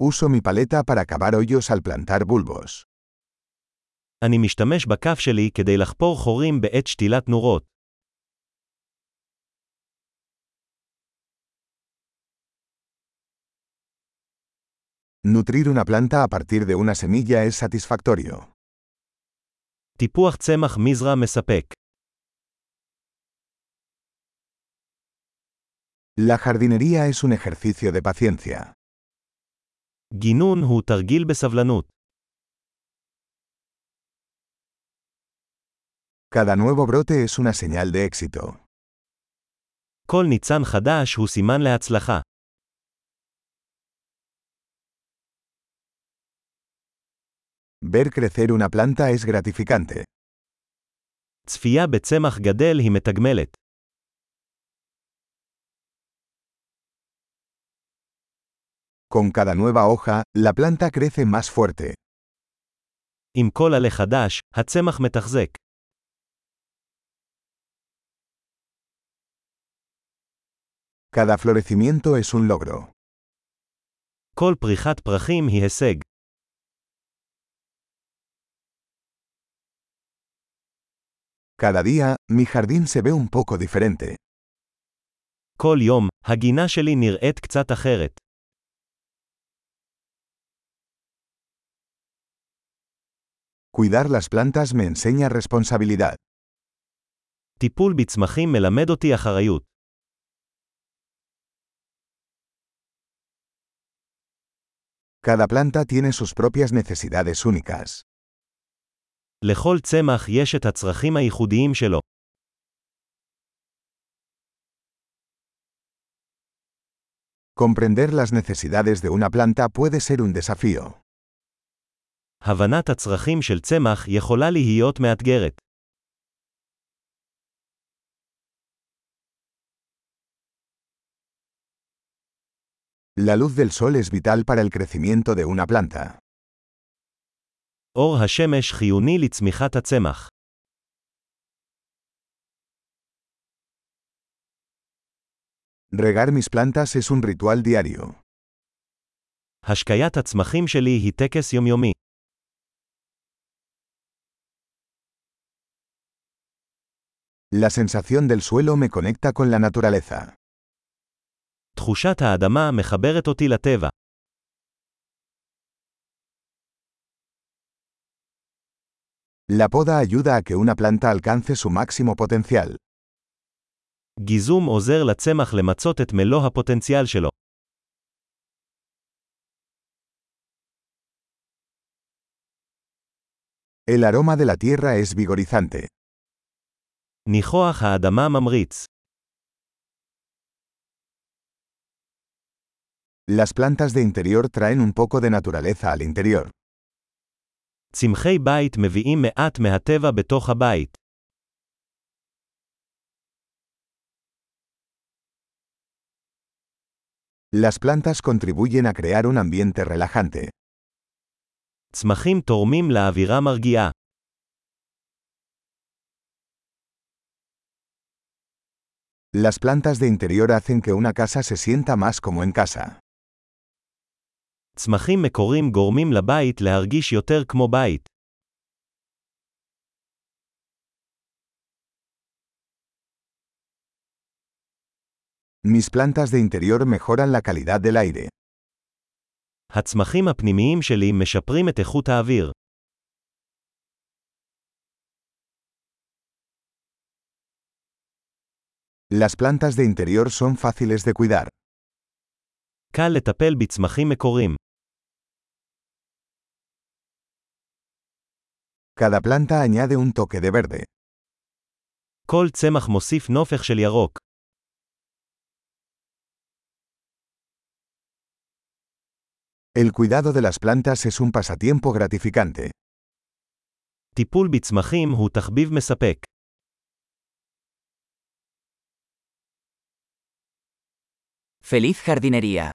Uso mi paleta para cavar hoyos al plantar bulbos. אני משתמש בכף שלי כדי לחפור חורים בעת שתילת נורות. Nutrir una planta a partir de una semilla es satisfactorio. טיפוח צמח מזרע מספק. La jardinería es un ejercicio de paciencia. גינון הוא תרגיל בסבלנות. Cada nuevo brote es una señal de éxito. כל ניצן חדש הוא סימן להצלחה. Ver crecer una planta es gratificante. צפייה בצמח גדל היא מתגמלת. Con cada nueva hoja, la planta crece más fuerte. עם כל עלה חדש, הצמח מתחזק. Cada florecimiento es un logro. כל פריחת פרחים היא הישג. Cada día, mi jardín se ve un poco diferente. כל יום, הגינה שלי נראית קצת אחרת. Cuidar las plantas me enseña responsabilidad. טיפול בצמחים מלמד אותי אחריות. Cada planta tiene sus propias necesidades únicas. לכל צמח יש את הצרכים הייחודיים שלו. Comprender las necesidades de una planta puede ser un desafío. הבנת הצרכים של צמח יכולה להיות מאתגרת. La luz del sol es vital para el crecimiento de una planta. אור השמש חיוני לצמיחת הצמח. Regar mis plantas es un ritual diario. השקיית הצמחים שלי היא טקס יומיומי. La sensación del suelo me conecta con la naturaleza. תחושת האדמה מחברת אותי לטבע. La poda ayuda a que una planta alcance su máximo potencial. גיזום עוזר לצמח למצות את מלוא הפוטנציאל שלו. El aroma de la tierra es vigorizante. ניחוח האדמה ממריץ. Las plantas de interior traen un poco de naturaleza al interior. צמחי בית מביאים מעט מהטבע בתוך הבית. Las plantas contribuyen a crear un ambiente relajante. צמחים תורמים לאווירה מרגיעה. Las plantas de interior hacen que una casa se sienta más como en casa. צמחים מקורים גורמים לבית להרגיש יותר כמו בית. Mis plantas de interior mejoran la calidad del aire. הצמחים הפנימיים שלי משפרים את איכות האוויר. Las plantas de interior son fáciles de cuidar. Cada planta añade un toque de verde. El cuidado de las plantas es un pasatiempo gratificante. Feliz jardinería.